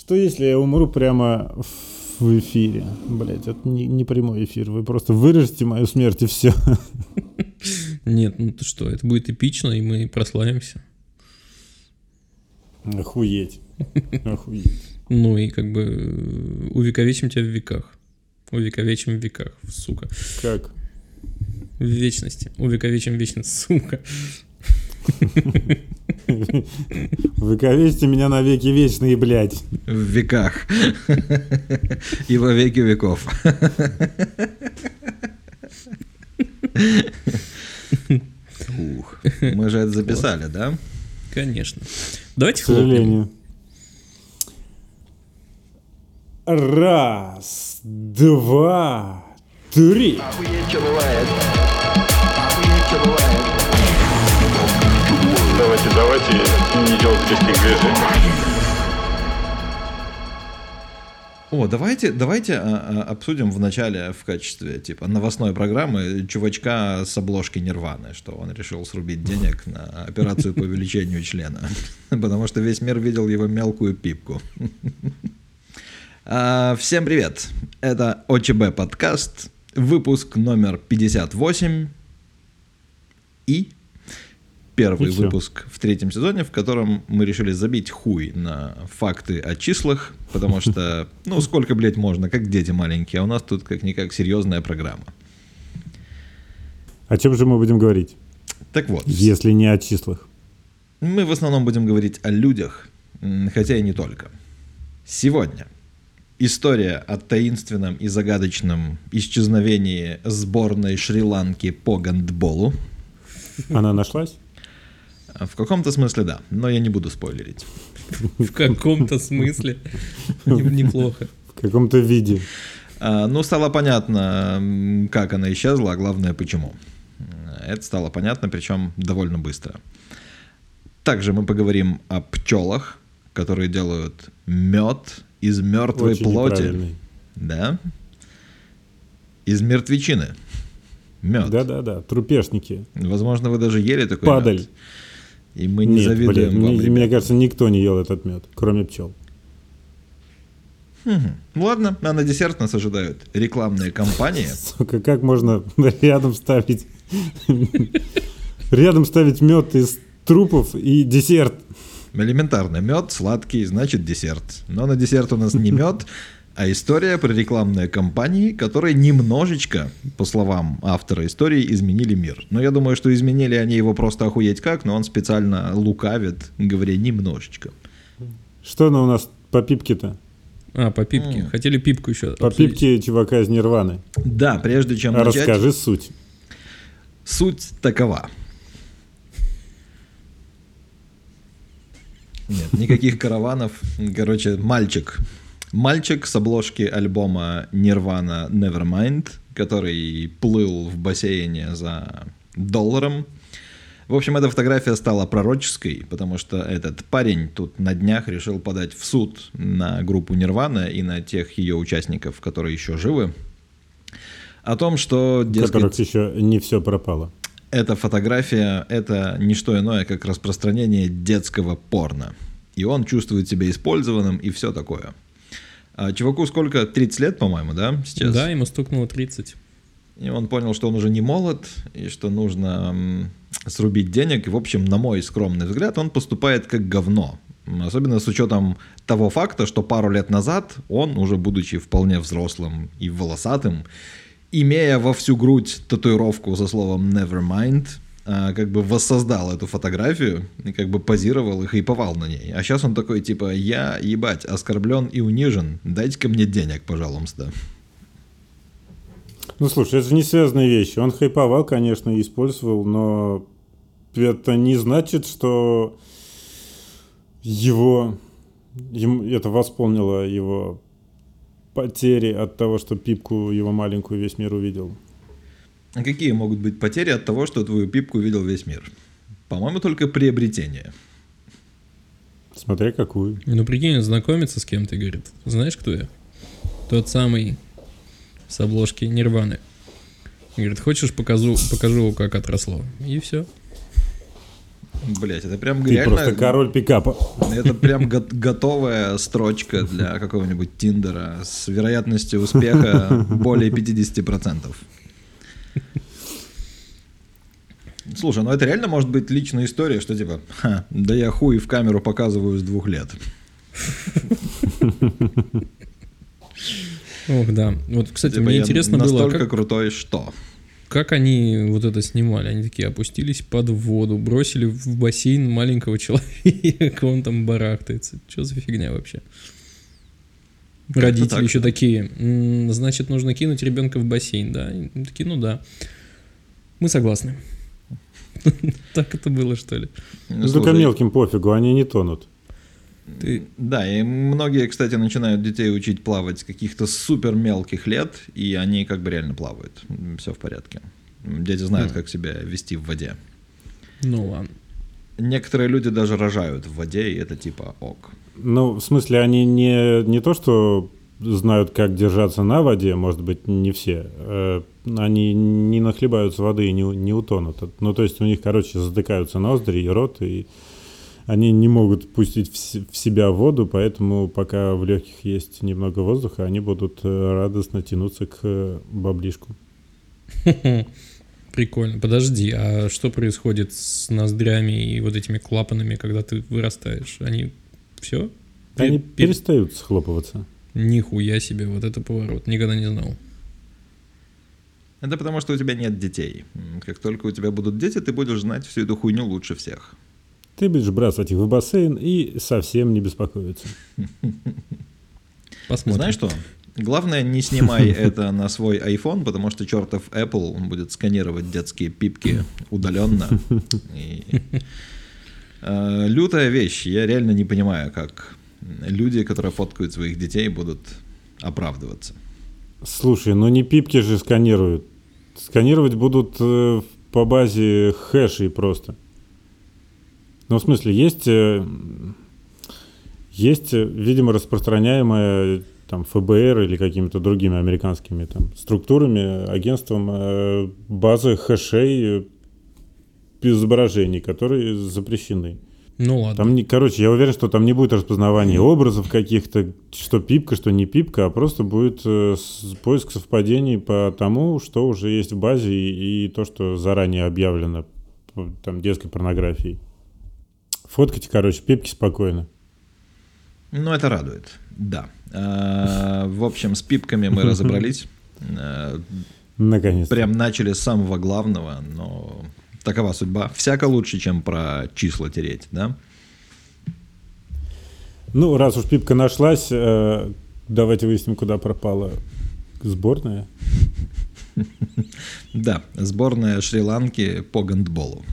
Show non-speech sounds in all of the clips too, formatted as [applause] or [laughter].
Что если я умру прямо в эфире? Блять, это не, не прямой эфир. Вы просто вырежете мою смерть и все. Нет, ну ты что, это будет эпично, и мы прославимся. Охуеть. Охуеть. Ну и как бы э, увековечим тебя в веках. Увековечим в веках, сука. Как? В вечности. Увековечим вечность, сука. [laughs] [laughs] Выковечьте меня на веки вечные, блядь. В веках. И во веки веков. Ух, мы же это записали, да? Конечно. Давайте К сожалению. Раз, два, три. Давайте, давайте не делать резких движений. О, давайте, давайте а, а, обсудим в начале в качестве типа новостной программы чувачка с обложки Нирваны, что он решил срубить денег на операцию по увеличению члена, [laughs] потому что весь мир видел его мелкую пипку. [laughs] А, Всем привет! Это ОЧБ подкаст, выпуск номер 58 и первый выпуск в третьем сезоне, в котором мы решили забить хуй на факты о числах, потому [laughs] что, ну, сколько, блядь, можно, как дети маленькие, а у нас тут как-никак серьезная программа. О чем же мы будем говорить, Так вот, если не о числах? мы в основном будем говорить о людях, хотя и не только. Сегодня история о таинственном и загадочном исчезновении сборной Шри-Ланки по гандболу. Она нашлась? В каком-то смысле да, но я не буду спойлерить. В каком-то смысле. Не- Неплохо. В каком-то виде. А, Ну, стало понятно, как она исчезла, а главное, почему. Это стало понятно, причем довольно быстро. Также мы поговорим о пчелах, которые делают мед из мертвой Очень плоти. Да? Из мертвечины. Мед. Да-да-да, трупешники. Возможно, вы даже ели такой Падаль. мед. И мы не Нет, завидуем блин, вам, мне, мне кажется, никто не ел этот мед, кроме пчел. Мгм. Ладно, а на десерт нас ожидают рекламные кампании. [laughs] Сука, как можно рядом ставить рядом ставить мед из трупов и десерт? Элементарно. Мед сладкий, значит десерт. Но на десерт у нас не мед, а история про рекламные кампании, которые немножечко, по словам автора истории, изменили мир. Но я думаю, что изменили они его просто охуеть как, но он специально лукавит, говоря немножечко. Что она у нас по пипке-то? А, по пипке. Хотели пипку еще По обсудить. пипке чувака из Нирваны. Да, прежде чем начать, Расскажи суть. суть такова. Нет, никаких караванов. Короче, мальчик. Мальчик с обложки альбома Nirvana Nevermind, который плыл в бассейне за долларом. В общем, эта фотография стала пророческой, потому что этот парень тут на днях решил подать в суд на группу Nirvana и на тех ее участников, которые еще живы, о том, что, дескать, которых еще не все пропало. эта фотография — это не что иное, как распространение детского порно. И он чувствует себя использованным и все такое. А чуваку сколько? 30 лет, по-моему, да, сейчас? Да, ему стукнуло 30. И он понял, что он уже не молод, и что нужно срубить денег. И, в общем, на мой скромный взгляд, он поступает как говно. Особенно с учетом того факта, что пару лет назад он, уже будучи вполне взрослым и волосатым, имея во всю грудь татуировку со словом «nevermind», а, как бы воссоздал эту фотографию и как бы позировал и хайповал на ней. А сейчас он такой, типа, я, ебать, оскорблен и унижен, дайте-ка мне денег, пожалуйста. Ну, слушай, это же не связанные вещи. Он хайповал, конечно, и использовал, но это не значит, что его... это восполнило его потери от того, что пипку его маленькую весь мир увидел. А какие могут быть потери от того, что твою пипку видел весь мир? По-моему, только приобретение. Смотря какую. Ну, прикинь, он знакомится с кем-то и говорит, знаешь, кто я? Тот самый с обложки Нирваны. Говорит, хочешь, покажу, покажу, как отросло. И все. Блять, это прям Ты реально... просто король пикапа. Это прям [laughs] го- готовая строчка для какого-нибудь Тиндера с вероятностью успеха более 50%. Слушай, ну это реально может быть личная история, что типа, «Ха, да я хуй в камеру показываю с двух лет. [laughs] Ох, да. Вот, кстати, Типа, мне интересно было, настолько как, крутой, что. как они вот это снимали. Они такие опустились под воду, бросили в бассейн маленького [laughs] человека, он там барахтается. Что за фигня вообще? Родители так. еще такие, «М, значит, нужно кинуть ребенка в бассейн, да? И такие, ну да. Мы согласны. [laughs] Так это было, что ли? Ну, только мелким пофигу, они не тонут. Ты Да, и многие, кстати, начинают детей учить плавать с каких-то супер мелких лет, и они как бы реально плавают. Все в порядке. Дети знают, Хм. как себя вести в воде. Ну ладно. Некоторые люди даже рожают в воде, и это типа ок. Ну, в смысле, они не, не то, что знают, как держаться на воде, может быть, не все. э, они не нахлебаются воды и не, не утонут. Ну, то есть у них, короче, затыкаются ноздри и рот, и они не могут пустить в, себя воду, поэтому пока в легких есть немного воздуха, они будут э, радостно тянуться к э, баблишку. [laughs] Прикольно. Подожди, а что происходит с ноздрями и вот этими клапанами, когда ты вырастаешь? Они все? Они перестают схлопываться. Нихуя себе, вот это поворот. Никогда не знал. Это потому, что у тебя нет детей. Как только у тебя будут дети, ты будешь знать всю эту хуйню лучше всех. Ты будешь бросать их в бассейн и совсем не беспокоиться. Посмотрим. Знаешь что? Главное, не снимай [laughs] это на свой iPhone, потому что чертов Apple он будет сканировать детские пипки удаленно. [laughs] И, э, лютая вещь. Я реально не понимаю, как люди, которые фоткают своих детей, будут оправдываться. Слушай, ну не пипки же сканируют. Сканировать будут э, по базе хэшей просто. Ну, в смысле, есть, э, есть, э, видимо, распространяемая там ФБР или какими-то другими американскими там структурами, агентством э, базы хэшей э, изображений, которые запрещены. Ну ладно. Там, не, короче, я уверен, что там не будет распознавания образов каких-то, что пипка, что не пипка, а просто будет э, с- поиск совпадений по тому, что уже есть в базе и, и то, что заранее объявлено там детской порнографией. Фоткайте, короче, пипки спокойно. Ну, это радует. Да. А, В общем, с пипками мы [laughs] разобрались. А, Наконец. Прям начали с самого главного, но такова судьба. Всяко лучше, чем про числа тереть, да? Ну, раз уж пипка нашлась, э, давайте выясним, куда пропала сборная. [laughs] Да, сборная Шри-Ланки по гандболу.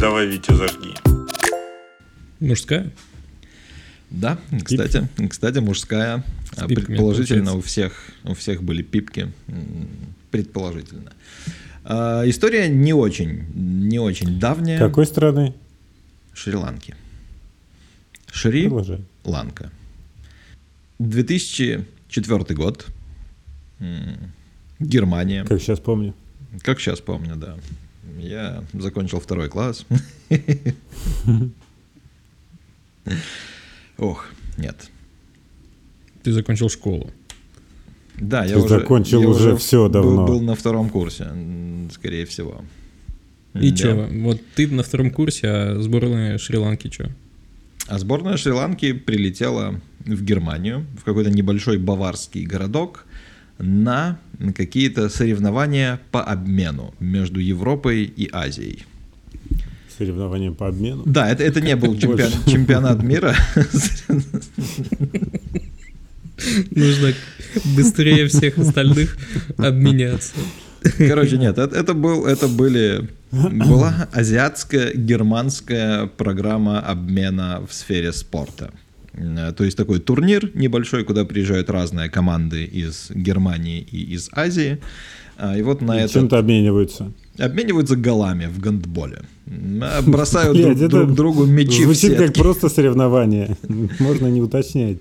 Давай, Витя, зажги. Мужская? Да, кстати, кстати, мужская. С А предположительно, у всех, у всех были пипки. Предположительно. А, история не очень, не очень давняя. Какой страны? Шри-Ланки. Шри-Ланка. 2004 год. Германия. Как сейчас помню. Как сейчас помню, да. Я закончил второй класс. [laughs] Ох, нет. Ты закончил школу. Да, я Ты уже закончил я уже был- давно. Был, на втором курсе, скорее всего. И Да. чё, вот ты на втором курсе, а сборная Шри-Ланки чё? А сборная Шри-Ланки прилетела в Германию, в какой-то небольшой баварский городок, на какие-то соревнования по обмену между Европой и Азией. Соревнования по обмену. Да, это, это не был чемпион- чемпионат мира. [laughs] Нужно быстрее всех остальных обменяться. Короче, нет, это, это был, это были, была азиатская германская программа обмена в сфере спорта. Э, То есть такой турнир небольшой, куда приезжают разные команды из Германии и из Азии. А, И вот на это Чем-то обмениваются. обмениваются голами в гандболе. Бросают Блядь, друг, другу мячи в Звучит как сетки. просто соревнование. Можно не уточнять.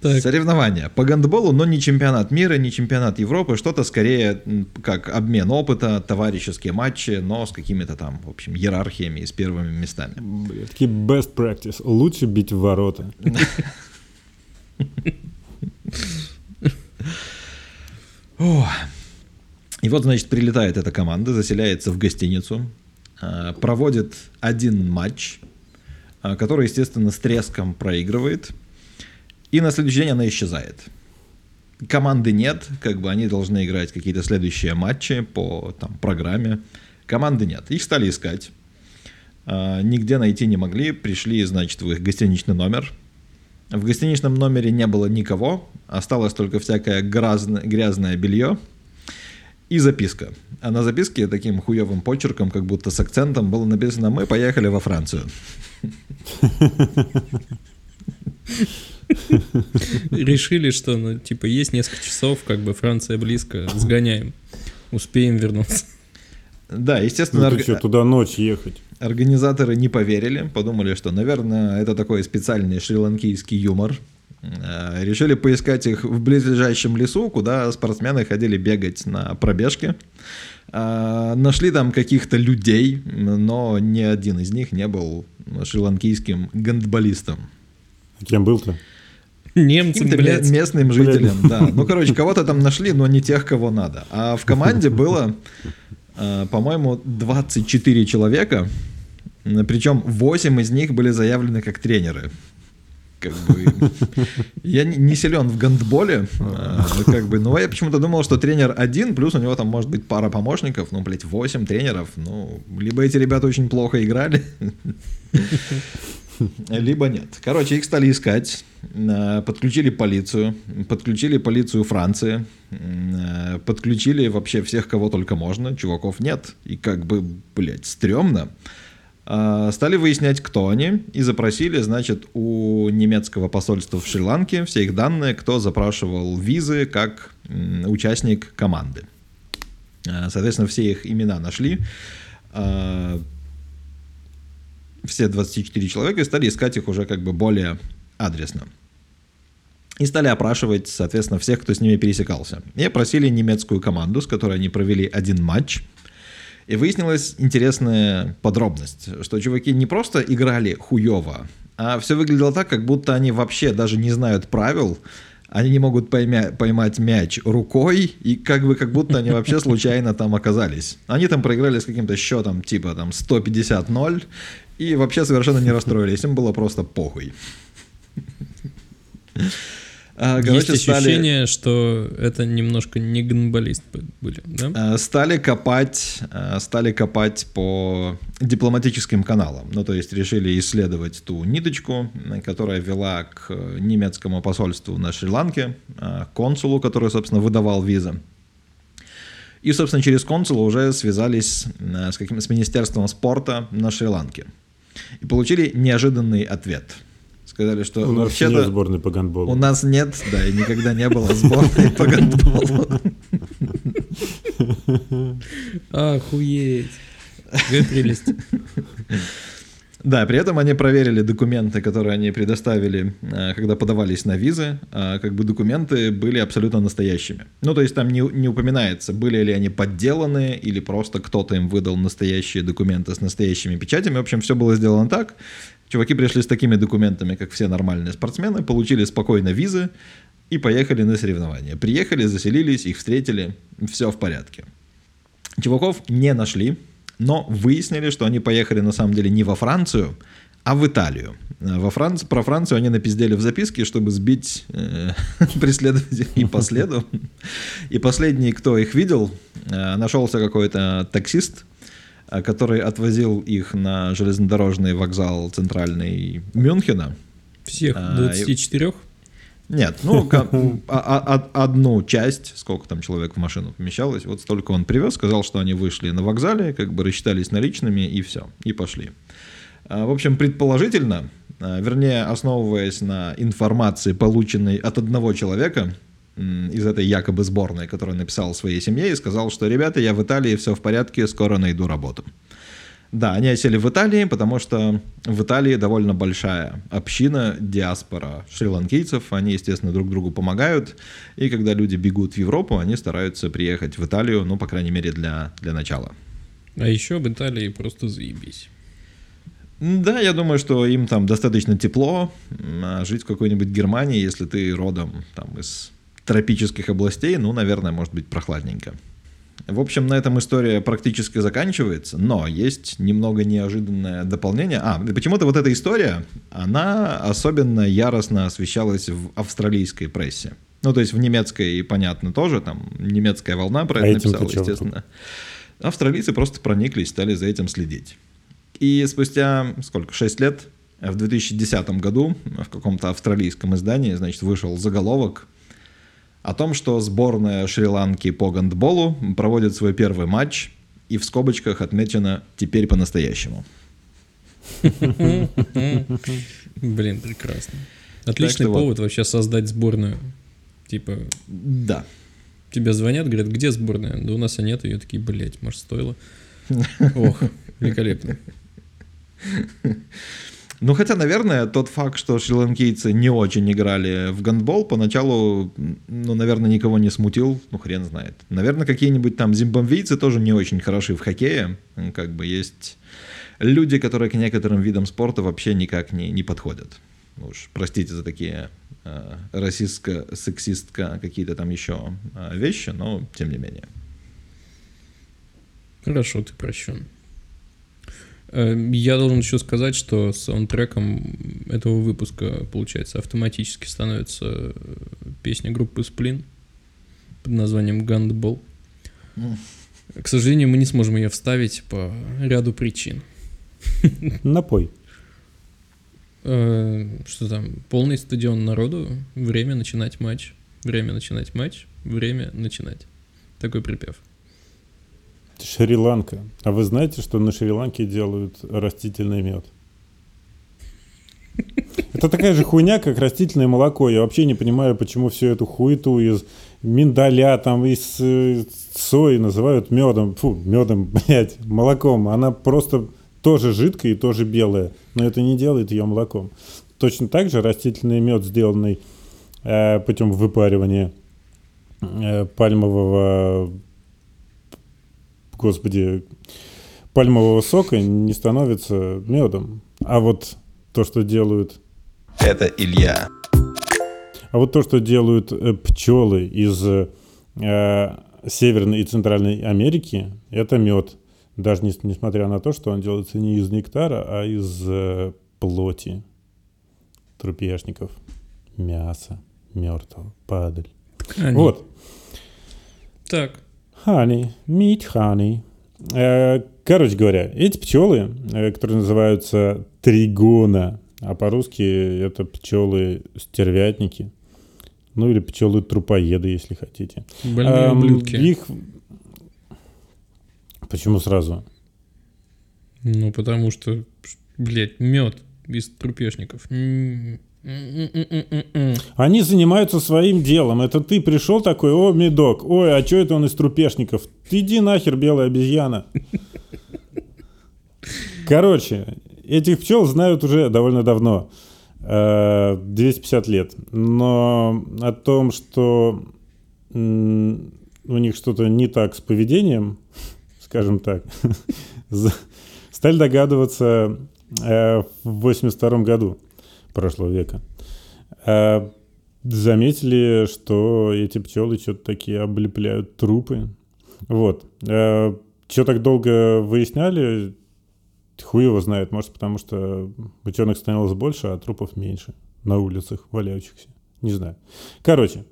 Так. Соревнования по гандболу, но не чемпионат мира, не чемпионат Европы, что-то скорее как обмен опыта, товарищеские матчи, но с какими-то там, в общем, иерархиями и с первыми местами. Бля, Такие best practice. Лучше бить в ворота. И вот, значит, прилетает эта команда, заселяется в гостиницу, а, проводит один матч, а, который, естественно, с треском проигрывает, и на следующий день она исчезает. Команды нет, как бы они должны играть какие-то следующие матчи по там, программе. Команды нет. Их стали искать. А, Нигде найти не могли. Пришли, значит, в их гостиничный номер. В гостиничном номере не было никого. Осталось только всякое грязное, грязное белье и записка. А на записке таким хуевым почерком, как будто с акцентом, было написано «Мы поехали во Францию». [laughs] [laughs] Решили, что, ну, типа, есть несколько часов, как бы Франция близко, сгоняем. Успеем вернуться. Да, естественно, Ну ты орг- что, туда ночь ехать? Организаторы не поверили, подумали, что, наверное, это такой специальный шри-ланкийский юмор. Э, Решили поискать их в близлежащем лесу, куда спортсмены ходили бегать на пробежке. Э, Нашли там каких-то людей, но ни один из них не был шри-ланкийским гандболистом. Кем был-то? Немцам, блядь. местным жителям, да. [laughs] Ну, короче, кого-то там нашли, но не тех, кого надо. А в команде [laughs] было, э, по-моему, 24 человека, причем 8 из них были заявлены как тренеры. Как бы, я не- не силен в гандболе, э, [laughs] как бы, но я почему-то думал, что тренер один, плюс у него там может быть пара помощников, ну, блядь, 8 тренеров, ну, либо эти ребята очень плохо играли, [laughs] либо нет. Короче, их стали искать, э, подключили полицию, подключили полицию Франции, э, подключили вообще всех, кого только можно, чуваков нет, и как бы, блядь, стрёмно. А, Стали выяснять, кто они, и запросили, значит, у немецкого посольства в Шри-Ланке все их данные, кто запрашивал визы как участник команды. Соответственно, все их имена нашли. Все 24 человека и стали искать их уже как бы более адресно. И стали опрашивать, соответственно, всех, кто с ними пересекался. И опросили немецкую команду, с которой они провели один матч. И выяснилась интересная подробность, что чуваки не просто играли хуево, а все выглядело так, как будто они вообще даже не знают правил, они не могут поймя- поймать мяч рукой, и как бы как будто они вообще случайно там оказались. Они там проиграли с каким-то счетом типа там 150-0, и вообще совершенно не расстроились, им было просто похуй. А, Есть короче, стали- ощущение, что это немножко не гонболист были, да? Э, стали копать, э, стали копать по дипломатическим каналам. Ну, то есть решили исследовать ту ниточку, которая вела к э, немецкому посольству на Шри-Ланке, консулу, который, собственно, выдавал визы. И, собственно, через консула уже связались с, каким, с Министерством спорта на Шри-Ланке. И получили неожиданный ответ. Сказали, что У нас вообще-то... нет сборной по гандболу. У нас нет, да, и никогда не было сборной по гандболу. Охуеть. Какая прелесть. Да, при этом они проверили документы, которые они предоставили, э, когда подавались на визы. а, Как бы документы были абсолютно настоящими. Ну, то есть там не, не упоминается, были ли они подделаны или просто кто-то им выдал настоящие документы с настоящими печатями. В общем, все было сделано так. Чуваки пришли с такими документами, как все нормальные спортсмены, получили спокойно визы и поехали на соревнования. Приехали, заселились, их встретили, все в порядке. Чуваков не нашли, но выяснили, что они поехали на самом деле не во Францию, а в Италию. Во Францию, про Францию они напиздели в записке, чтобы сбить э, [laughs] преследователей по следу. И последний, кто их видел, э, нашелся какой-то таксист, который отвозил их на железнодорожный вокзал центральный Мюнхена. Всех А, 24? Нет, ну, а- а- а- одну часть, сколько там человек в машину помещалось, вот столько он привез, сказал, что они вышли на вокзале, как бы рассчитались наличными, и все, и пошли. А, В общем, предположительно, вернее, основываясь на информации, полученной от одного человека из этой якобы сборной, который написал своей семье и сказал, что, ребята, я в Италии, все в порядке, скоро найду работу. Да, они осели в Италии, потому что в Италии довольно большая община, диаспора шри-ланкийцев. Они, естественно, друг другу помогают. И когда люди бегут в Европу, они стараются приехать в Италию, ну, по крайней мере, для, для начала. А еще в Италии просто заебись. Да, я думаю, что им там достаточно тепло. А жить в какой-нибудь Германии, если ты родом там из тропических областей, ну, наверное, может быть прохладненько. В общем, на этом история практически заканчивается, но есть немного неожиданное дополнение. А, почему-то вот эта история, она особенно яростно освещалась в австралийской прессе. Ну, то есть в немецкой, понятно, тоже, там немецкая волна про А это написала, естественно. Австралийцы просто прониклись, стали за этим следить. И спустя, сколько, 6 лет, в 2010 году в каком-то австралийском издании, значит, вышел заголовок о том, что сборная Шри-Ланки по гандболу проводит свой первый матч, и в скобочках отмечено «теперь по-настоящему». Блин, прекрасно. Отличный повод вообще создать сборную. Типа, Да. тебе звонят, говорят, где сборная? Да у нас и нет ее. Такие, блядь, может, стоило? Ох, великолепно. [laughs] Ну, хотя, наверное, тот факт, что шри-ланкийцы не очень играли в гандбол, поначалу, ну, наверное, никого не смутил, ну, хрен знает. Наверное, какие-нибудь там зимбабвийцы тоже не очень хороши в хоккее. М, Как бы есть люди, которые к некоторым видам спорта вообще никак не, не подходят. Ну Уж простите за такие э, расистско-сексистко какие-то там еще э, вещи, но тем не менее. Хорошо, ты прощен. Э, Я должен еще сказать, что саундтреком этого выпуска, получается, автоматически становится э, песня группы Сплин под названием «Гандбол». К сожалению, мы не сможем ее вставить по ряду причин. Напой. Э, Что там? Полный стадион народу. Время начинать матч. Время начинать матч. Время начинать. Такой припев. Шри-Ланка. А вы знаете, что на Шри-Ланке делают растительный мед? Это такая же хуйня, как растительное молоко. Я вообще не понимаю, почему всю эту хуету из миндаля, там, из э, сои называют медом. Фу, медом, [laughs] блядь, молоком. Она просто тоже жидкая и тоже белая. Но это не делает ее молоком. Точно так же растительный мед, сделанный э, путем выпаривания э, пальмового господи, пальмового сока не становится медом. А вот то, что делают, Это Илья. а вот то, что делают э, пчелы из э, Северной и Центральной Америки, это мед. Даже не- несмотря на то, что он делается не из нектара, а из э, плоти трупешников, мяса мертвого, падаль. Они. Вот. Так. Honey, meat honey. Короче говоря, эти пчелы, э, которые называются тригона, а по-русски это пчелы-стервятники, ну или пчелы-трупоеды, если хотите. Больные Эм, ублюдки. Их... Почему сразу? Ну, потому что, блядь, мед из трупешников. М, м, м. Они занимаются своим делом. Это ты пришел такой, о, медок, ой, а что это он из трупешников? Ты иди нахер, белая обезьяна. Короче, этих пчел знают уже довольно давно. Э, 250 лет. Но о том, что у них что-то не так с поведением, [laughs] скажем так, [laughs] стали догадываться э, в 82 году прошлого века. Э, Заметили, что эти пчелы что-то такие облепляют трупы. Вот. Что так долго выясняли, хуй его знает. Может, потому что ученых становилось больше, а трупов меньше на улицах валяющихся. Не знаю. Короче,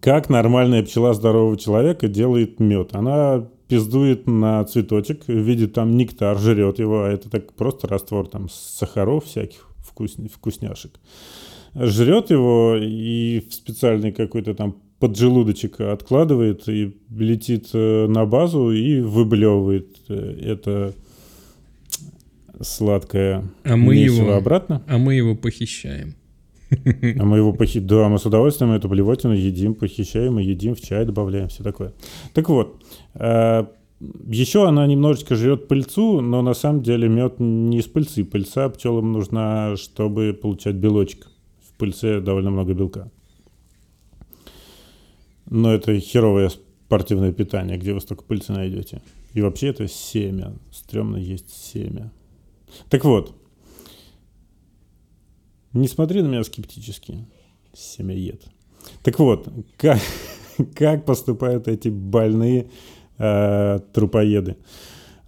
как нормальная пчела здорового человека делает мед? Она пиздует на цветочек, видит там нектар, жрет его, а это так просто раствор там сахаров всяких вкусня- вкусняшек. Жрет его и в специальный какой-то там поджелудочек откладывает и летит э, на базу и выблевывает э, это сладкое А мы его- обратно. А мы его похищаем. А мы его похи... Да, мы с удовольствием эту блевотину едим, похищаем и едим, в чай добавляем, все такое. Так вот, э, еще она немножечко жрет пыльцу, но на самом деле мед не из пыльцы. Пыльца пчелам нужна, чтобы получать белочек. В пыльце довольно много белка. Но это херовое спортивное питание, где вы столько пыльцы найдете. И вообще это семя. Стремно есть семя. Так вот, не смотри на меня скептически, семяед. Так вот, как, [laughs] как поступают эти больные э, трупоеды?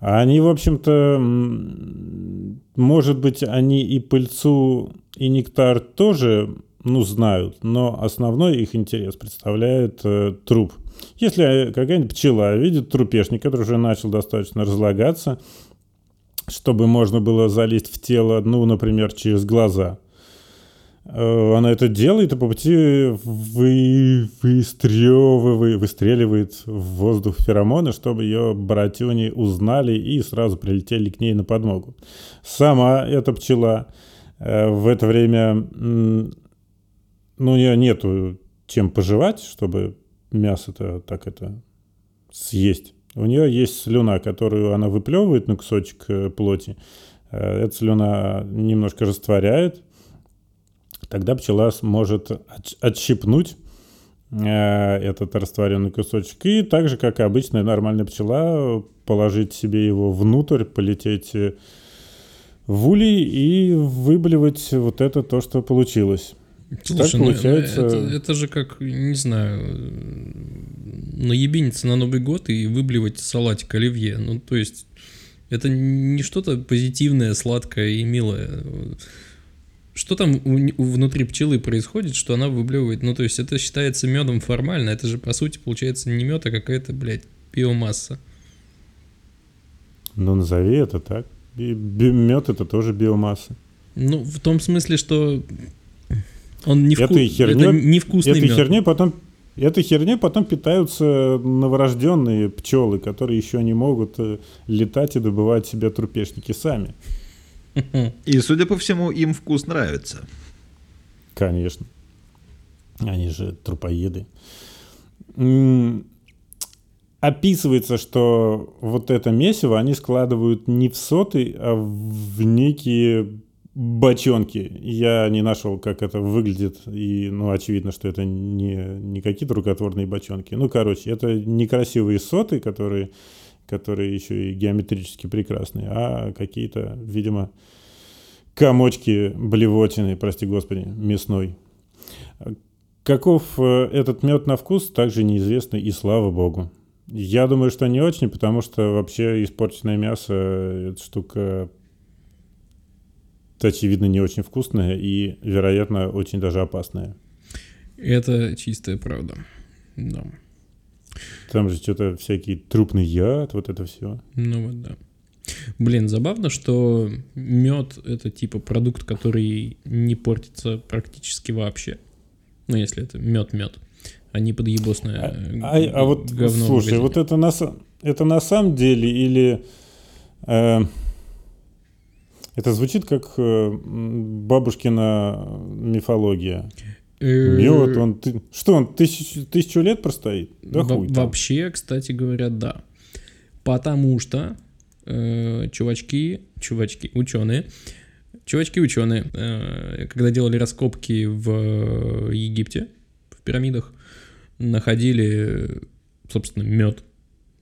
Они, в общем-то, может быть, они и пыльцу, и нектар тоже, ну, знают, но основной их интерес представляет э, труп. Если какая-нибудь пчела видит трупешник, который уже начал достаточно разлагаться, чтобы можно было залезть в тело, ну, например, через глаза – Э, она это делает и по пути вы, выстревывает, выстреливает в воздух феромоны, чтобы ее братюни узнали и сразу прилетели к ней на подмогу. Сама эта пчела э, в это время, ну, у нее нету чем пожевать, чтобы мясо-то так это съесть. У нее есть слюна, которую она выплевывает на кусочек э, плоти. Эта слюна немножко растворяет, тогда пчела сможет отщипнуть э, этот растворенный кусочек. И так же, как и обычная нормальная пчела, положить себе его внутрь, полететь э, в улей и выблевать вот это то, что получилось. Слушай, так получается... ну, это, это же как, не знаю, наебениться на Новый год и выблевать салатик оливье. Ну, то есть, это не что-то позитивное, сладкое и милое. Что там внутри пчелы происходит, что она выблевывает? Ну, то есть это считается медом формально, это же, по сути, получается не мед, а какая-то, блядь, биомасса. Ну, назови это так. Мед это тоже биомасса. Ну, в том смысле, что он не вку... херне, это невкусный этой мед. Херне потом, этой херне потом питаются новорожденные пчелы, которые еще не могут э, летать и добывать себе трупешники сами. И, судя по всему, им вкус нравится. Конечно. Они же трупоеды. Описывается, что вот это месиво они складывают не в соты, а в некие бочонки. Я не нашел, как это выглядит, и, ну, очевидно, что это не, не какие-то рукотворные бочонки. Ну, короче, это некрасивые соты, которые которые еще и геометрически прекрасные, а какие-то, видимо, комочки блевотины, прости господи, мясной. Каков э, этот мед на вкус, также неизвестно, и слава богу. Я думаю, что не очень, потому что вообще испорченное мясо – это штука, очевидно, не очень вкусная и, вероятно, очень даже опасная. Это чистая правда. Да. Там же что-то всякий трупный яд, вот это все. Ну вот да. Блин, забавно, что мед это типа продукт, который не портится практически вообще. Ну, если это мед-мед, а не подъебосное а, а, а вот говно слушай, вот это на, это на самом деле или э, это звучит как э, бабушкина мифология. Мед, он, ты, что он, тысячу, тысячу лет простоит? Да хуй там. Вообще, кстати говоря, да. Потому что э, чувачки, чувачки, ученые, чувачки ученые, э, когда делали раскопки в Египте, в пирамидах, находили, собственно, мед.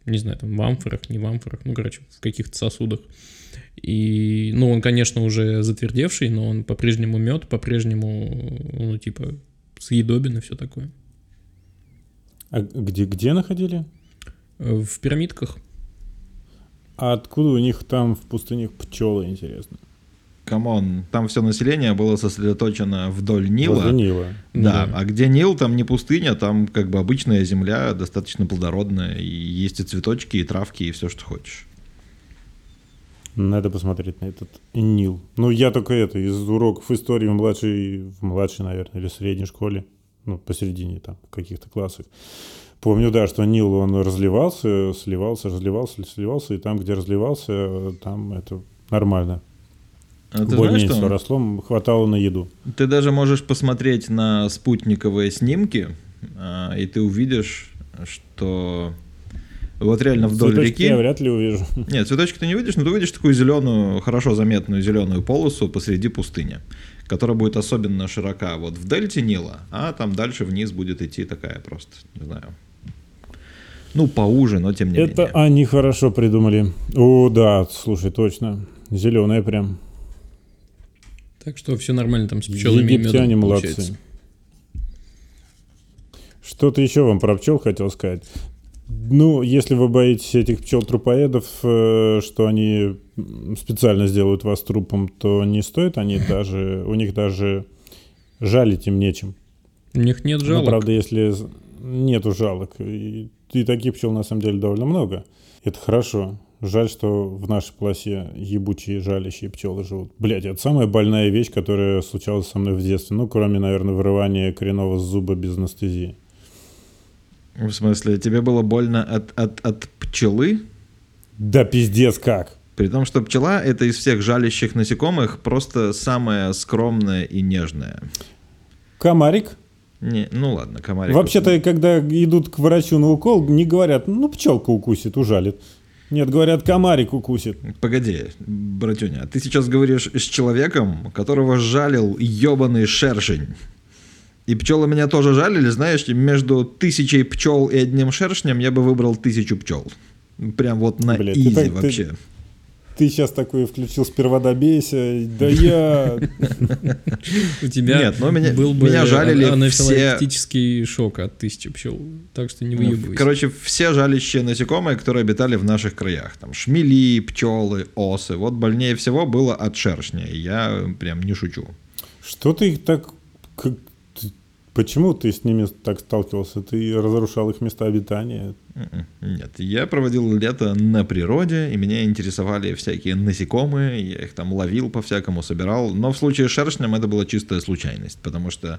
Не знаю, там в амфорах, не в амфорах, ну, короче, в каких-то сосудах. И, ну, он, конечно, уже затвердевший, но он по-прежнему мед, по-прежнему, ну, типа, съедобен и все такое. А где, где находили? В пирамидках. А откуда у них там в пустынях пчелы, интересно? Come on, там все население было сосредоточено вдоль Нила. Возле Нила. Да, да, а где Нил, там не пустыня, там как бы обычная земля, достаточно плодородная, и есть и цветочки, и травки, и все, что хочешь. Надо посмотреть на этот Нил. Ну, я только это, из уроков истории в младшей, в младшей, наверное, или средней школе, ну, посередине там, в каких-то классах. Помню, да, что Нил, он разливался, сливался, разливался, сливался, и там, где разливался, там это нормально. А Более-менее все росло, хватало на еду. Ты даже можешь посмотреть на спутниковые снимки, а, и ты увидишь, что Вот реально вдоль Цветочки реки. я вряд ли увижу. [laughs] Нет, цветочки ты не видишь, но ты увидишь такую зеленую, хорошо заметную зеленую полосу посреди пустыни, которая будет особенно широка вот в дельте Нила, а там дальше вниз будет идти такая просто, не знаю, ну, поуже, но тем не Это менее. они хорошо придумали. О, да, слушай, точно. Зеленая прям. Так что все нормально там с пчелами и Египтяне медом молодцы. получается. Что-то еще вам про пчел хотел сказать. Ну, если вы боитесь этих пчел-трупоедов, э, что они специально сделают вас трупом, то не стоит они [laughs] даже, у них даже жалить им нечем. У них нет Ну, жалоб. правда, если нету жалок, и, и таких пчел на самом деле довольно много, это хорошо. Жаль, что в нашей полосе ебучие жалящие пчелы живут. Блять, это самая больная вещь, которая случалась со мной в детстве. Ну, кроме, наверное, вырывания коренного зуба без анестезии. В смысле, тебе было больно от, от, от пчелы? Да пиздец как! При том, что пчела это из всех жалящих насекомых просто самая скромная и нежная. Комарик. Не, ну ладно, комарик. Вообще-то, когда идут к врачу на укол, не говорят, ну, пчелка укусит, ужалит. Нет, говорят, комарик укусит. Погоди, братюня, ты сейчас говоришь с человеком, которого жалил ебаный шершень. И пчелы меня тоже жалили, знаешь, между тысячей пчел и одним шершнем я бы выбрал тысячу пчел. Прям вот на ты изи так- ты- вообще. Ты сейчас такой включил сперва добейся. Да я... [laughs] У тебя Нет, но меня- был бы меня жалили ана- все- анафилактический шок от тысячи пчел. Так что не Ну, выебывайся. Короче, все жалящие насекомые, которые обитали в наших краях. Там шмели, пчелы, осы. Вот больнее всего было от шершня. и Я прям не шучу. Что ты их так... Почему ты с ними так сталкивался? Ты разрушал их места обитания? М-м, Нет, я проводил лето на природе, и меня интересовали всякие насекомые, я их там ловил по-всякому, собирал. Но в случае с шершнем это была чистая случайность, потому что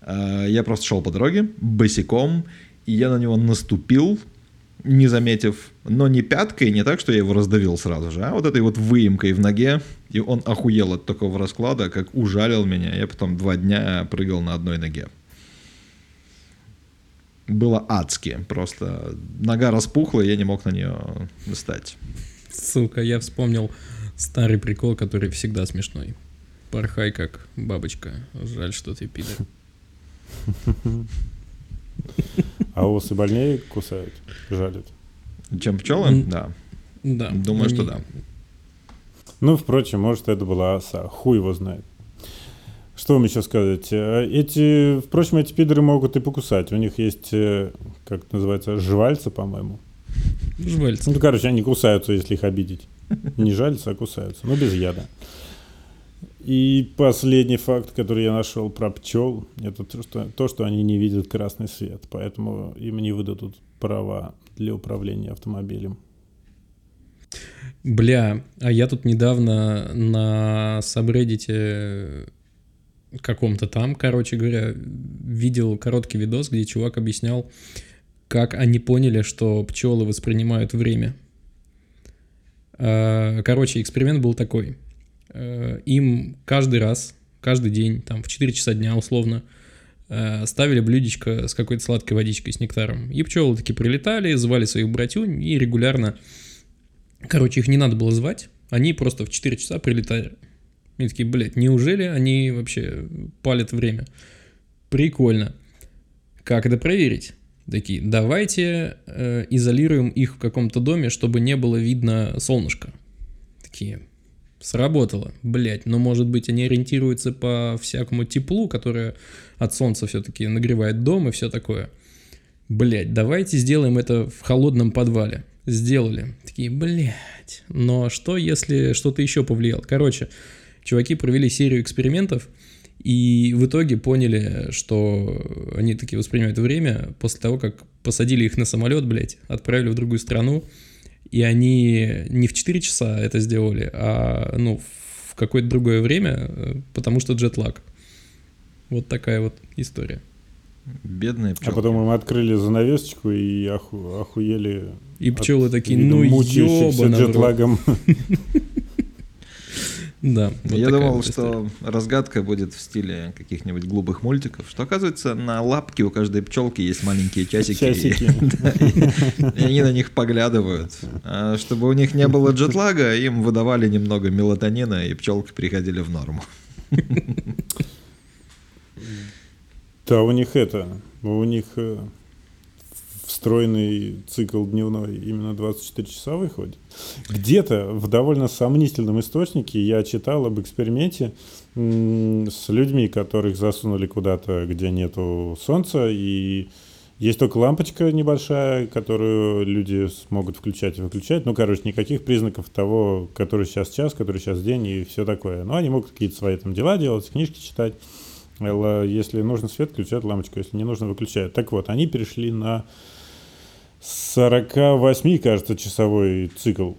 э, я просто шел по дороге босиком, и я на него наступил, не заметив, но не пяткой, не так, что я его раздавил сразу же, а вот этой вот выемкой в ноге, и он охуел от такого расклада, как ужалил меня. Я потом два дня прыгал на одной ноге было адски. Просто нога распухла, и я не мог на нее встать. Сука, я вспомнил старый прикол, который всегда смешной. Порхай как бабочка. Жаль, что ты пидор. [laughs] А осы больнее кусают, жалят. Чем пчелы? Да. Да. Думаю, что да. Ну, впрочем, может, это была оса. Хуй его знает. Что вам еще сказать? Э, Эти, впрочем, эти пидоры могут и покусать. У них есть, э, как это называется, жвальца, по-моему. Жвальцы. Ну, короче, они кусаются, если их обидеть. Не жальцы, а кусаются, но без яда. И последний факт, который я нашел про пчел, это то что, то, что они не видят красный свет, поэтому им не выдадут права для управления автомобилем. Бля, а я тут недавно на сабреддите каком-то там, короче говоря, видел короткий видос, где чувак объяснял, как они поняли, что пчелы воспринимают время. Э, Короче, эксперимент был такой. Э, Им каждый раз, каждый день, там в 4 часа дня условно, э, ставили блюдечко с какой-то сладкой водичкой, с нектаром. И пчелы таки прилетали, звали своих братюнь и регулярно Короче, их не надо было звать, они просто в 4 часа прилетали. Они такие, блядь, неужели они вообще палят время? Прикольно. Как это проверить? Такие, давайте э, изолируем их в каком-то доме, чтобы не было видно солнышко. Такие, сработало, блядь, но может быть они ориентируются по всякому теплу, которое от солнца все-таки нагревает дом и все такое. Блять, давайте сделаем это в холодном подвале. Сделали. Такие, блять. Но что, если что-то еще повлияло? Короче, чуваки провели серию экспериментов, и в итоге поняли, что они такие воспринимают время после того, как посадили их на самолет, блядь, отправили в другую страну, и они не в 4 часа это сделали, а, ну, в какое-то другое время, э, потому что джетлаг. Вот такая вот история. Бедные А пчелы. потом им открыли занавесочку и оху- охуели. И пчелы от, такие, ну мучающихся ёбана в рот». джетлагом. [laughs] Да. вот Я думал, вот история. что разгадка будет в стиле каких-нибудь глупых мультиков, что оказывается на лапке у каждой пчелки есть маленькие часики, и- Часики. да, [laughs] и, и они на них поглядывают. А чтобы у них не было джетлага, им выдавали немного мелатонина, и пчелки приходили в норму. Да, у них это, у них встроенный цикл дневной именно 24 часа выходит. Где-то в довольно сомнительном источнике я читал об эксперименте с людьми, которых засунули куда-то, где нету солнца, и есть только лампочка небольшая, которую люди смогут включать и выключать. Ну, короче, никаких признаков того, который сейчас час, который сейчас день и все такое. Но они могут какие-то свои там дела делать, книжки читать. Если нужно свет, включают лампочку, если не нужно, выключают. Так вот, они перешли на 48, кажется, часовой цикл.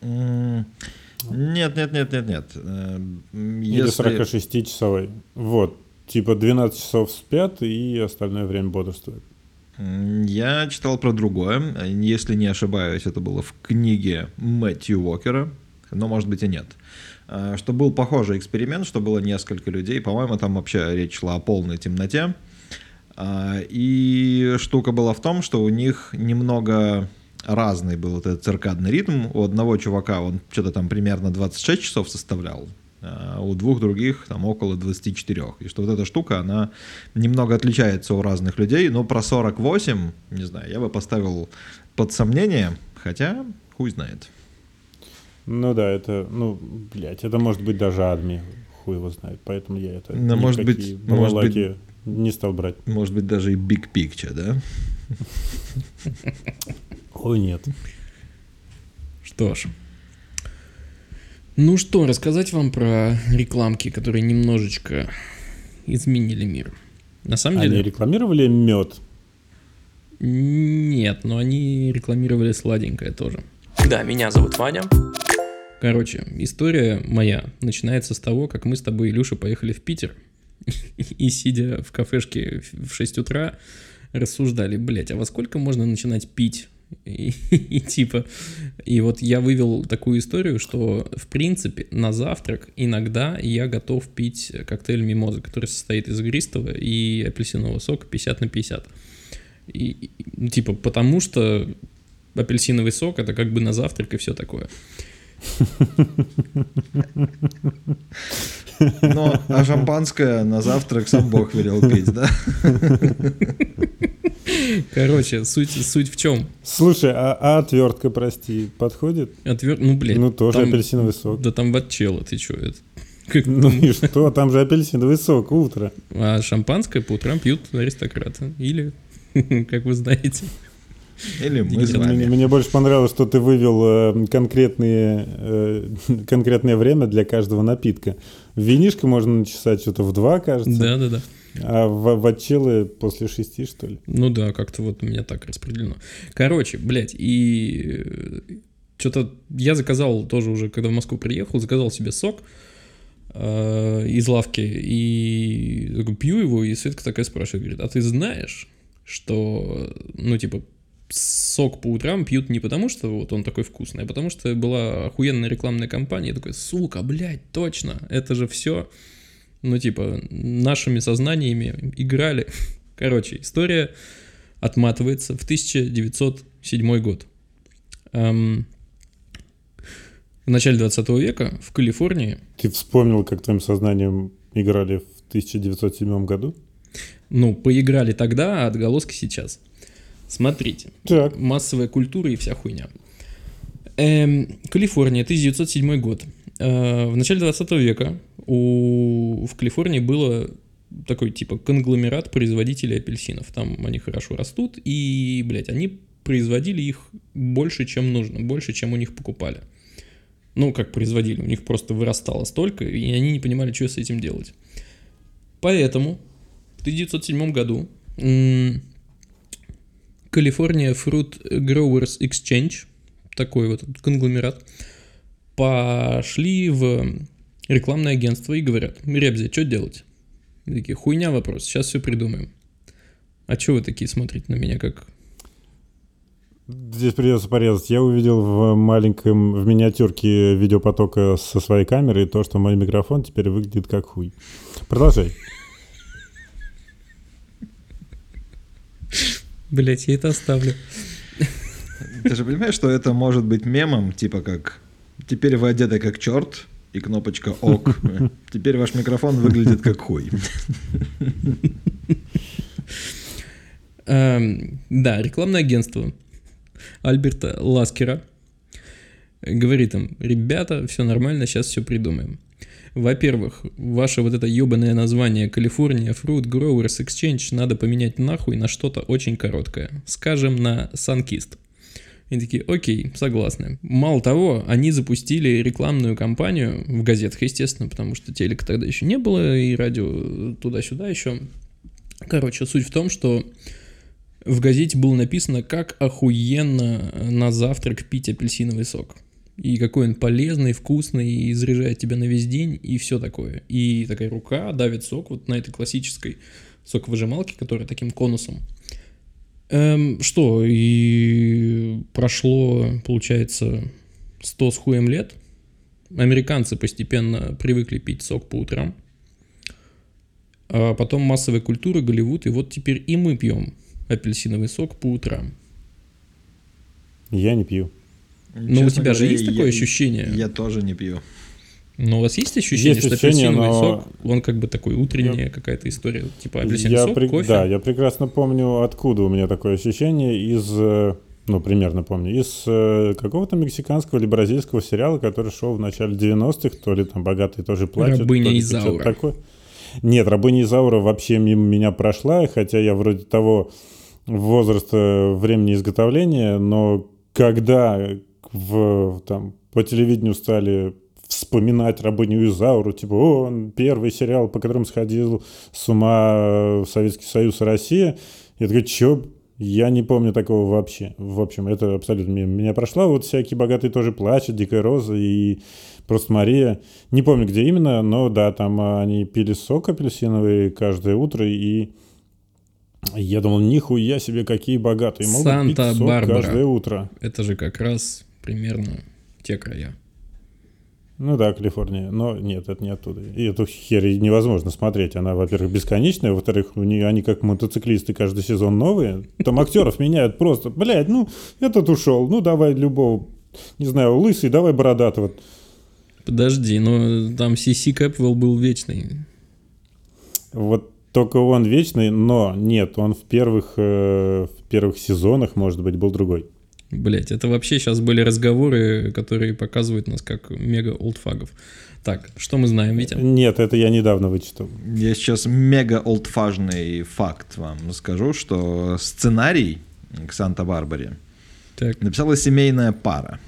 Нет, нет, нет, нет, нет. Э, Или Если 46-часовой. Вот. Типа 12 часов спят и остальное время бодрствуют. Я читал про другое. Если не ошибаюсь, это было в книге Мэтью Уокера, но может быть и нет. А, Что был похожий эксперимент, что было несколько людей. По-моему, там вообще речь шла о полной темноте. А, И штука была в том, что у них немного разный был вот этот циркадный ритм. У одного чувака он что-то там примерно 26 часов составлял, а у двух других там около 24. И что вот эта штука, она немного отличается у разных людей, но про 48, не знаю, я бы поставил под сомнение, хотя хуй знает. Ну да, это, ну, блядь, это может быть даже адми. Хуй его знает. Поэтому я это Ну, может быть- может быть- не стал брать. Может быть, даже и big picture, да? Ой, нет. Что ж. Ну что, рассказать вам про рекламки, которые немножечко изменили мир. На самом Они деле... рекламировали мед. Нет, но они рекламировали сладенькое тоже. Да, меня зовут Ваня. Короче, история моя начинается с того, как мы с тобой, Илюша, поехали в Питер. [laughs] И сидя в кафешке в 6 утра, рассуждали, блять, а во сколько можно начинать пить? И, [laughs] и типа, и вот я вывел такую историю, что в принципе на завтрак иногда я готов пить коктейль мимоза, который состоит из игристого и апельсинового сока 50 на 50. И, и, ну, типа, потому что апельсиновый сок это как бы на завтрак и все такое. [laughs] Но, а шампанское на завтрак сам Бог велел пить, да? Короче, суть, суть в чем? Слушай, а, а отвертка, прости, подходит? Отвер... Ну, блядь. ну, тоже там- апельсиновый сок. Да там ватчела, ты чё? Это... Как... Ну и что? Там же апельсиновый сок, утро. А шампанское по утрам пьют аристократы. Или, [laughs] как вы знаете. Или мы с Мне, вами. мне больше понравилось, что ты вывел э, конкретные, э, конкретное время для каждого напитка. Винишко можно начесать что-то в два, кажется. Да-да-да. А в ватчелы после шести, что ли? Ну да, как-то вот у меня так распределено. Короче, блядь, и что-то я заказал тоже уже, когда в Москву приехал, заказал себе сок э, из лавки и пью его, и Светка такая спрашивает, говорит, а ты знаешь, что, ну, типа, сок по утрам пьют не потому, что вот он такой вкусный, а потому что была охуенная рекламная кампания. Я такой, сука, блядь, точно, это же все, ну, типа, нашими сознаниями играли. [laughs] Короче, история отматывается в 1907 год. Эм, в начале 20 века в Калифорнии, Ты вспомнил, как твоим сознанием играли в 1907 году? ну, поиграли тогда, а отголоски сейчас. Смотрите. Так. массовая культура и вся хуйня. Эм, Калифорния, 1907 год. Э, в начале 20 века у, в Калифорнии было такой типа конгломерат производителей апельсинов. Там они хорошо растут, и, блядь, они производили их больше, чем нужно, больше, чем у них покупали. Ну, как производили, у них просто вырастало столько, и они не понимали, что с этим делать. Поэтому в 1907 году м, California Fruit Growers Exchange, такой вот конгломерат, пошли в рекламное агентство и говорят, Ребзи, что делать? И такие, хуйня вопрос, сейчас все придумаем. А что вы такие смотрите на меня, как... Здесь придется порезать. Я увидел в маленьком, в миниатюрке видеопотока со своей камерой то, что мой микрофон теперь выглядит как хуй. Продолжай. Блять, я это оставлю. Ты же понимаешь, что это может быть мемом, типа как «Теперь вы одеты как черт», и кнопочка «Ок». Теперь ваш микрофон выглядит как хуй. Эм, Да, рекламное агентство Альберта Ласкера говорит им, ребята, все нормально, сейчас все придумаем. Во-первых, ваше вот это ебаное название California Fruit Growers Exchange надо поменять нахуй на что-то очень короткое. Скажем, на Sunkist. И такие, окей, согласны. Мало того, они запустили рекламную кампанию в газетах, естественно, потому что телека тогда еще не было, и радио туда-сюда еще. Короче, суть в том, что в газете было написано, как охуенно на завтрак пить апельсиновый сок. И какой он полезный, вкусный, и заряжает тебя на весь день, и все такое. И такая рука давит сок вот на этой классической соковыжималке, которая таким конусом. Эм, что, и прошло, получается, 100 с хуем лет. Американцы постепенно привыкли пить сок по утрам. А потом массовая культура, Голливуд, и вот теперь и мы пьем апельсиновый сок по утрам. Я не пью. Ну, у Честно тебя же есть такое я- ощущение? Я тоже не пью. Но у вас есть ощущение, Есть что ощущение, апельсиновый но- сок, он как бы такой утренняя какая-то история, типа апельсиновый Я сок, прек- кофе? Да, я прекрасно помню, откуда у меня такое ощущение из, э, ну, примерно помню, из э, какого-то мексиканского или бразильского сериала, который шел в начале 90-х, то ли там «Богатые тоже платят». «Рабыня то ли Изаура». такое. Нет, «Рабыня Изаура» вообще мимо меня прошла, хотя я вроде того возраста времени изготовления, но когда в, там, по телевидению стали вспоминать рабыню Изауру, типа, о, он первый сериал, по которому сходил с ума Советский Союз и Россия. Я такой, чё? Я не помню такого вообще. В общем, это абсолютно мимо меня прошло. Вот всякие богатые тоже плачут, Дикая Роза и просто Мария. Не помню, где именно, но да, там они пили сок апельсиновый каждое утро, и я думал, нихуя себе, какие богатые. Могут пить сок Санта-Барбара. каждое утро. Это же как раз примерно те края. Ну да, Калифорния. Но нет, это не оттуда. И эту херь невозможно смотреть. Она, во-первых, бесконечная, во-вторых, у нее они как мотоциклисты каждый сезон новые. Там актеров [laughs] меняют просто. Блядь, ну, этот ушел. Ну, давай любого, не знаю, лысый, давай бородатого. Подожди, но там Сиси Кэпвелл был вечный. Вот только он вечный, но нет, он в первых, э, в первых сезонах, может быть, был другой. Блять, это вообще сейчас были разговоры, которые показывают нас как мега олдфагов. Так, что мы знаем, Витя? Нет, это я недавно вычитал. Я сейчас мега олдфажный факт вам скажу, что сценарий к Санта-Барбаре Так, написала семейная пара.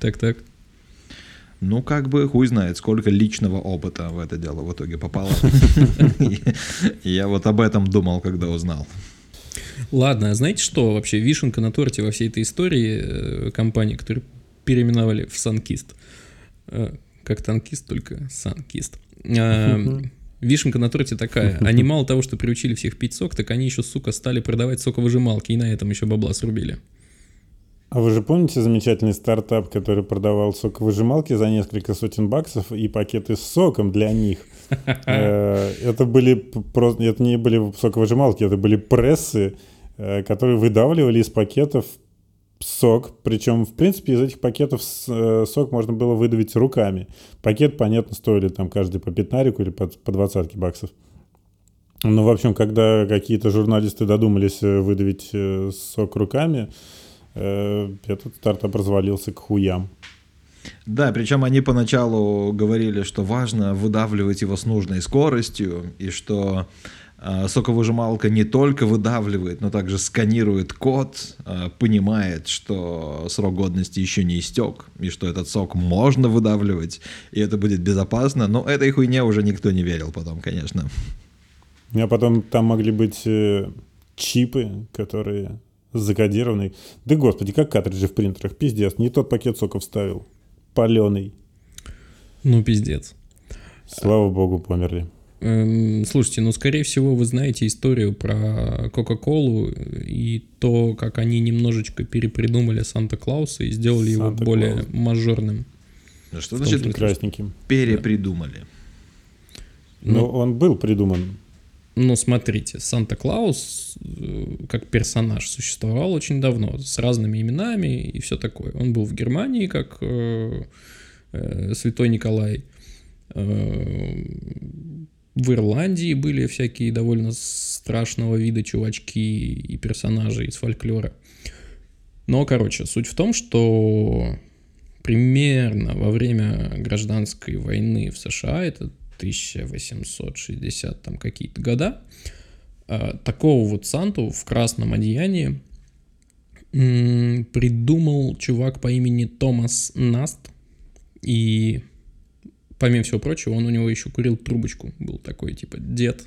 так, так. Ну, как бы, хуй знает, сколько личного опыта в это дело в итоге попало. [laughs] Я вот об этом думал, когда узнал. Ладно, а знаете что вообще вишенка на торте во всей этой истории э, компании, которую переименовали в Санкист? Э, Как танкист, только Санкист. Э, Вишенка на торте такая. [laughs] Они мало того, что приучили всех пить сок, так они еще, сука, стали продавать соковыжималки и на этом еще бабла срубили. А вы же помните замечательный стартап, который продавал соковыжималки за несколько сотен баксов и пакеты с соком для них? [laughs] Э, Это были просто, это не были соковыжималки, это были прессы, которые выдавливали из пакетов сок. Причем, в принципе, из этих пакетов э, сок можно было выдавить руками. Пакет, понятно, стоили там каждый по пятнарику или по, по двадцатке баксов. Ну, в общем, когда какие-то журналисты додумались э, выдавить э, сок руками, э, этот стартап развалился к хуям. Да, причем они поначалу говорили, что важно выдавливать его с нужной скоростью, и что э, соковыжималка не только выдавливает, но также сканирует код, э, понимает, что срок годности еще не истек, и что этот сок можно выдавливать, и это будет безопасно. Но этой хуйне уже никто не верил потом, конечно. А потом там могли быть э, чипы, которые закодированы. Да господи, как картриджи в принтерах, пиздец, не тот пакет сока вставил. Паленый. Ну, пиздец. Слава богу, померли. Эм, слушайте, ну, скорее всего, вы знаете историю про Кока-Колу и то, как они немножечко перепридумали Санта-Клауса и сделали его Санта-Клаус. более мажорным. Что том значит смысле, Красненьким. перепридумали? Но Ну, он был придуман. Ну, смотрите, Санта-Клаус э, как персонаж существовал очень давно, с разными именами и все такое. Он был в Германии как э, э, Святой Николай. Э, в Ирландии были всякие довольно страшного вида чувачки и персонажи из фольклора. Но, короче, суть в том, что примерно во время гражданской войны в США, это 1860 там какие-то года, э, такого вот Санту в красном одеянии придумал чувак по имени Томас Наст. И, помимо всего прочего, он у него еще курил трубочку. Был такой, типа, дед.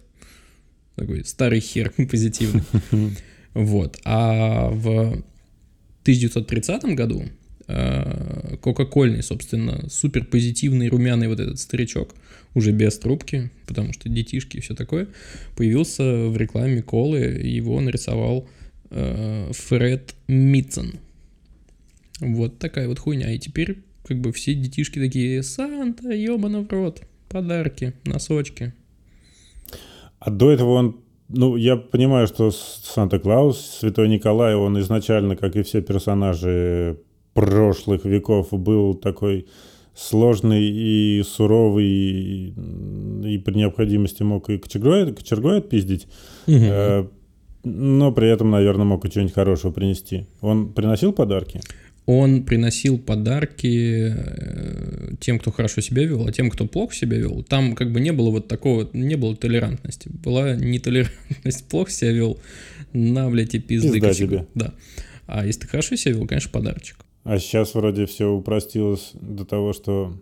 Такой старый хер [laughs] позитивный. [laughs] Вот. А в 1930 году э, кока-кольный, собственно, супер позитивный румяный вот этот старичок, уже без трубки, потому что детишки и все такое, появился в рекламе колы, его нарисовал э, Фред Митцен. Вот такая вот хуйня. И теперь как бы все детишки такие, Санта, ебаный в рот, подарки, носочки. А до этого он... Ну, я понимаю, что Санта-Клаус, Святой Николай, он изначально, как и все персонажи прошлых веков, был такой сложный и суровый, и, и при необходимости мог и кочергой, кочергой отпиздить, э, но при этом, наверное, мог и что-нибудь хорошего принести. Он приносил подарки? Он приносил подарки э, тем, кто хорошо себя вел, а тем, кто плохо себя вел, там как бы не было вот такого, не было толерантности. Была нетолерантность, [laughs] плохо себя вел, на, блядь, и пизды Пизда тебе. Да. А если ты хорошо себя вел, конечно, подарочек. А сейчас вроде все упростилось до того, что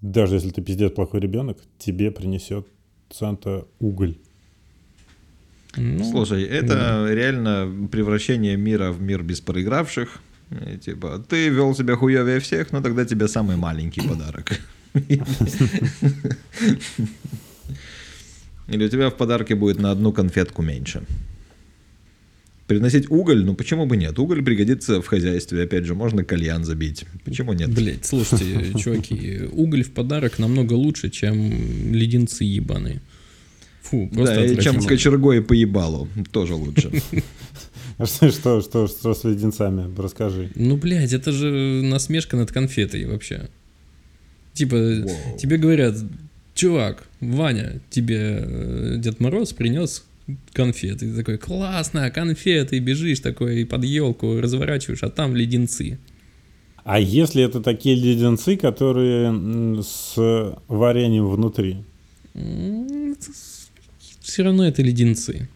даже если ты пиздец плохой ребенок, тебе принесет Санта уголь. Ну, Слушай, это реально превращение мира в мир без проигравших. И типа, ты вел себя хуевее всех, но тогда тебе самый маленький [coughs] подарок. Или у тебя в подарке будет на одну конфетку меньше. Приносить уголь, ну почему бы нет? Уголь пригодится в хозяйстве, опять же, можно кальян забить. Почему нет? Блять, слушайте, [laughs] чуваки, уголь в подарок намного лучше, чем леденцы ебаные. Фу, просто да, и чем с кочергой по ебалу, тоже лучше. [laughs] А что, что, что, что с леденцами? Расскажи. Ну, блядь, это же насмешка над конфетой вообще. Типа, Воу. тебе говорят, чувак, Ваня, тебе э, Дед Мороз принес конфеты. Ты такой, классно, конфеты, бежишь такой под елку, разворачиваешь, а там леденцы. А если это такие леденцы, которые с вареньем внутри? Все равно это леденцы.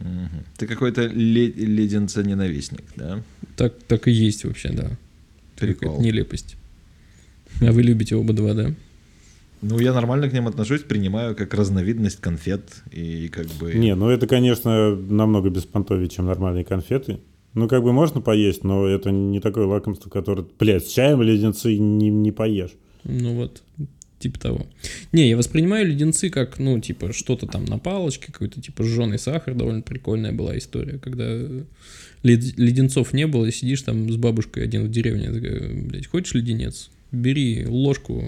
Мгм. Ты какой-то ле- леденца-ненавистник, да? Так, так и есть вообще, да. Прикол. Нелепость. А вы любите оба два, да? Ну, я нормально к ним отношусь, принимаю как разновидность конфет и как бы... Не, ну это, конечно, намного беспонтовее, чем нормальные конфеты. Ну, как бы можно поесть, но это не такое лакомство, которое... Блядь, с чаем леденцы не, не поешь. Ну вот, типа того. Не, я воспринимаю леденцы как, ну, типа, что-то там на палочке, какой-то, типа, жженый сахар. Довольно прикольная была история, когда лед- леденцов не было, и сидишь там с бабушкой один в деревне, такая, блядь, хочешь леденец? Бери ложку.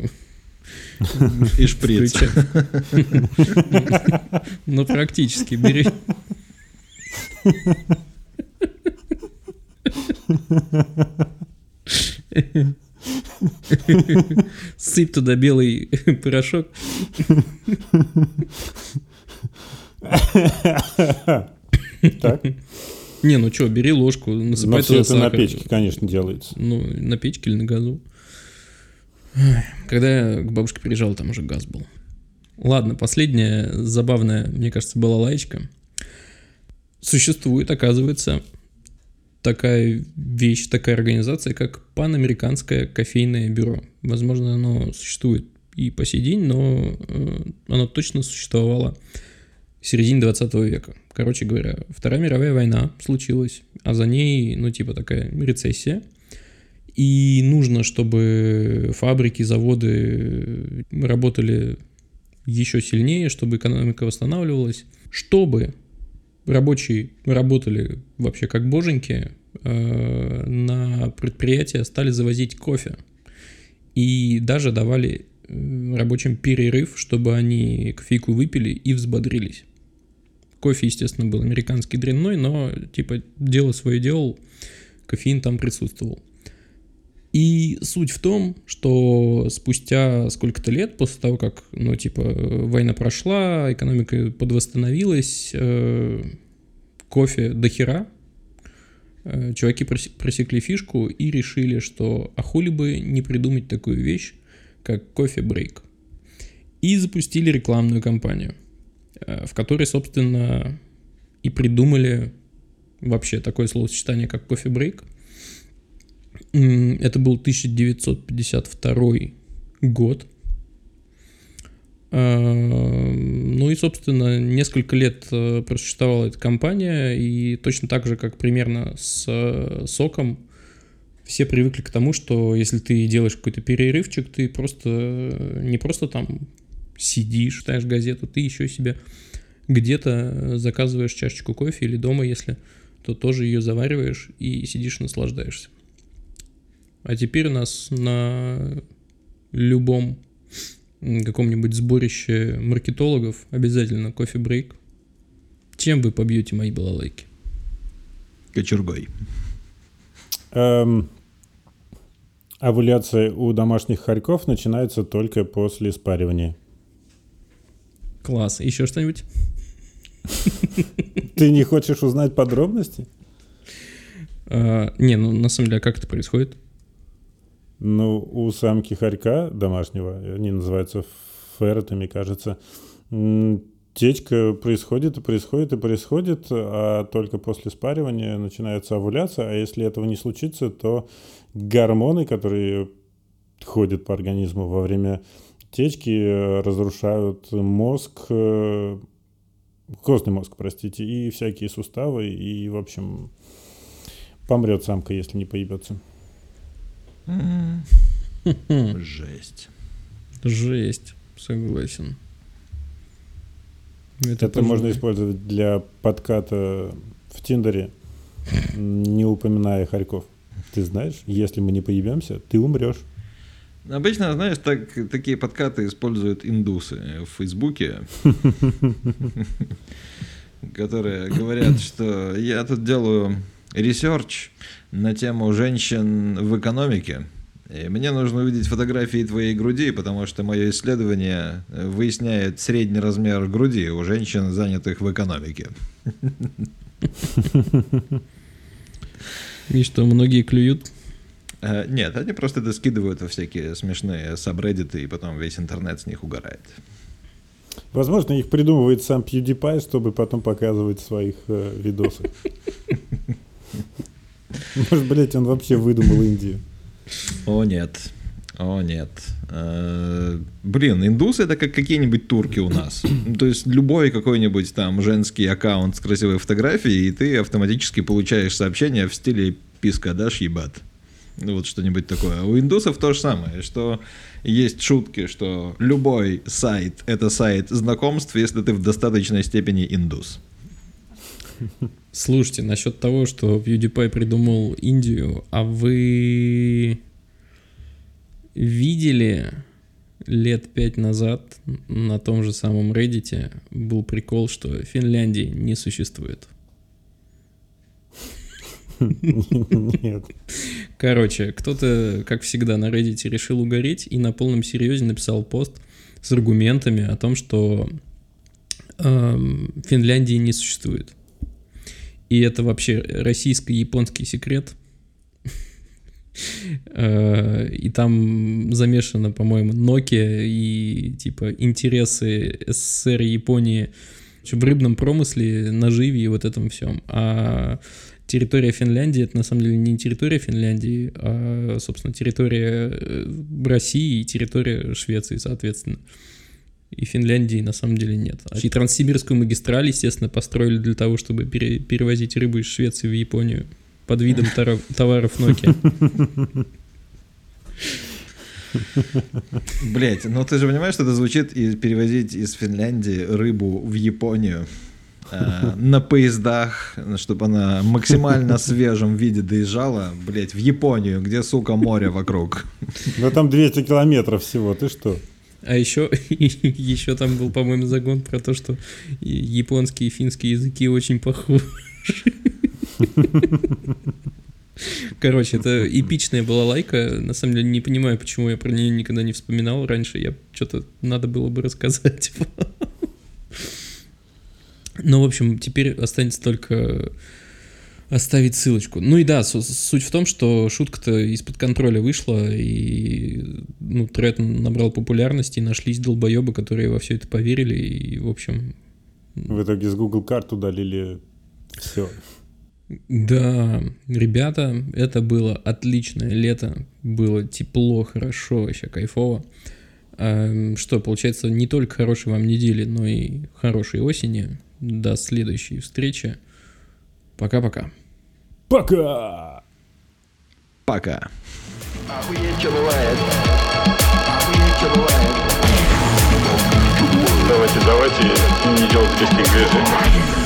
[laughs] И шприц. включай». Ну, практически, бери. [laughs] Сыпь туда белый [laughs] порошок. Так? Не, ну что, бери ложку, насыпай туда это на печке, конечно, делается. Ну, на печке или на газу. Когда я к бабушке приезжал, там уже газ был. Ладно, последняя забавная, мне кажется, была лаечка. Существует, оказывается, такая вещь, такая организация, как Панамериканское кофейное бюро. Возможно, оно существует и по сей день, но э, оно точно существовало в середине 20 века. Короче говоря, Вторая мировая война случилась, а за ней, ну, типа такая рецессия. И нужно, чтобы фабрики, заводы работали еще сильнее, чтобы экономика восстанавливалась, чтобы рабочие работали вообще как боженьки, э, на предприятия стали завозить кофе. И даже давали э, рабочим перерыв, чтобы они кофейку выпили и взбодрились. Кофе, естественно, был американский дрянной, но типа дело свое делал, кофеин там присутствовал. И суть в том, что спустя сколько-то лет после того, как, ну, типа, война прошла, экономика подвосстановилась, э, кофе до хера, э, чуваки просекли фишку и решили, что а хули бы не придумать такую вещь, как кофе-брейк. И запустили рекламную кампанию, э, в которой, собственно, и придумали вообще такое словосочетание, как кофе-брейк – это был 1952 год. А, ну и, собственно, несколько лет э, просуществовала эта компания, и точно так же, как примерно с э, соком, все привыкли к тому, что если ты делаешь какой-то перерывчик, ты просто э, не просто там сидишь, читаешь газету, ты еще себе где-то заказываешь чашечку кофе или дома, если, то тоже ее завариваешь и сидишь наслаждаешься. А теперь у нас на любом каком-нибудь сборище маркетологов обязательно кофе-брейк. Чем вы побьете мои балалайки? Кочергой. Эм, овуляция у домашних хорьков начинается только после спаривания. Класс. Еще что-нибудь? [laughs] Ты не хочешь узнать подробности? А, не, ну на самом деле, а как это происходит? Ну, у самки хорька домашнего, они называются ферретами, кажется, течка происходит и происходит и происходит, а только после спаривания начинается овуляция, а если этого не случится, то гормоны, которые ходят по организму во время течки, разрушают мозг, э, костный мозг, простите, и всякие суставы, и, в общем, помрет самка, если не поебется. [laughs] Жесть. Жесть, согласен. Это, Это можно использовать для подката в Тиндере, не упоминая Харьков. Ты знаешь, если мы не поебемся, ты умрешь. Обычно, знаешь, так, такие подкаты используют индусы в Фейсбуке, [laughs] которые говорят, что я тут делаю research на тему женщин в экономике. И мне нужно увидеть фотографии твоей груди, потому что мое исследование выясняет средний размер груди у женщин, занятых в экономике. И что, многие клюют? Э, нет, они просто это скидывают во всякие смешные сабреддиты, и потом весь интернет с них угорает. Возможно, их придумывает сам PewDiePie, чтобы потом показывать в своих э, видосах. [laughs] [laughs] Может, блять, он вообще выдумал Индию. О, нет. О, нет. Э, блин, индусы это как какие-нибудь турки у нас. [coughs] То есть любой какой-нибудь там женский аккаунт с красивой фотографией, и ты автоматически получаешь сообщение в стиле «писка дашь, ебат». Ну, вот что-нибудь такое. У индусов то же самое, что есть шутки, что любой сайт — это сайт знакомств, если ты в достаточной степени индус. [laughs] Слушайте, насчет того, что PewDiePie придумал Индию, а вы видели лет пять назад на том же самом Reddit был прикол, что Финляндии не существует? Нет. Короче, кто-то, как всегда, на Reddit решил угореть и на полном серьезе написал пост с аргументами о том, что э, Финляндии не существует. И это вообще российско-японский секрет. Э, и там замешано, по-моему, Nokia и типа интересы СССР и Японии в рыбном промысле, наживе и вот этом всем. А территория Финляндии это на самом деле не территория Финляндии, а, собственно, территория э, России и территория Швеции, соответственно и Финляндии на самом деле нет. И Транссибирскую магистраль, естественно, построили для того, чтобы пере- перевозить рыбу из Швеции в Японию под видом товаров Nokia. Блять, ну ты же понимаешь, что это звучит и перевозить из Финляндии рыбу в Японию э, на поездах, чтобы она максимально свежем виде доезжала, блять, в Японию, где, сука, море вокруг. Ну там 200 километров всего, ты что? А еще, [laughs] еще там был, по-моему, загон про то, что японские и финские языки очень похожи. [laughs] Короче, это эпичная была лайка. На самом деле не понимаю, почему я про нее никогда не вспоминал раньше. Я что-то надо было бы рассказать. [laughs] Ну, в общем, теперь останется только оставить ссылочку. Ну и да, суть в том, что шутка-то из-под контроля вышла, и ну, тред набрал популярности, и нашлись долбоебы, которые во все это поверили, и, в общем... В итоге с Google карт удалили все. Да, ребята, это было отличное лето, было тепло, хорошо, вообще кайфово. А, что, получается, не только хорошей вам недели, но и хорошей осени. До следующей встречи. Пока-пока. Пока! Пока. Давайте, давайте не делать лишних движений.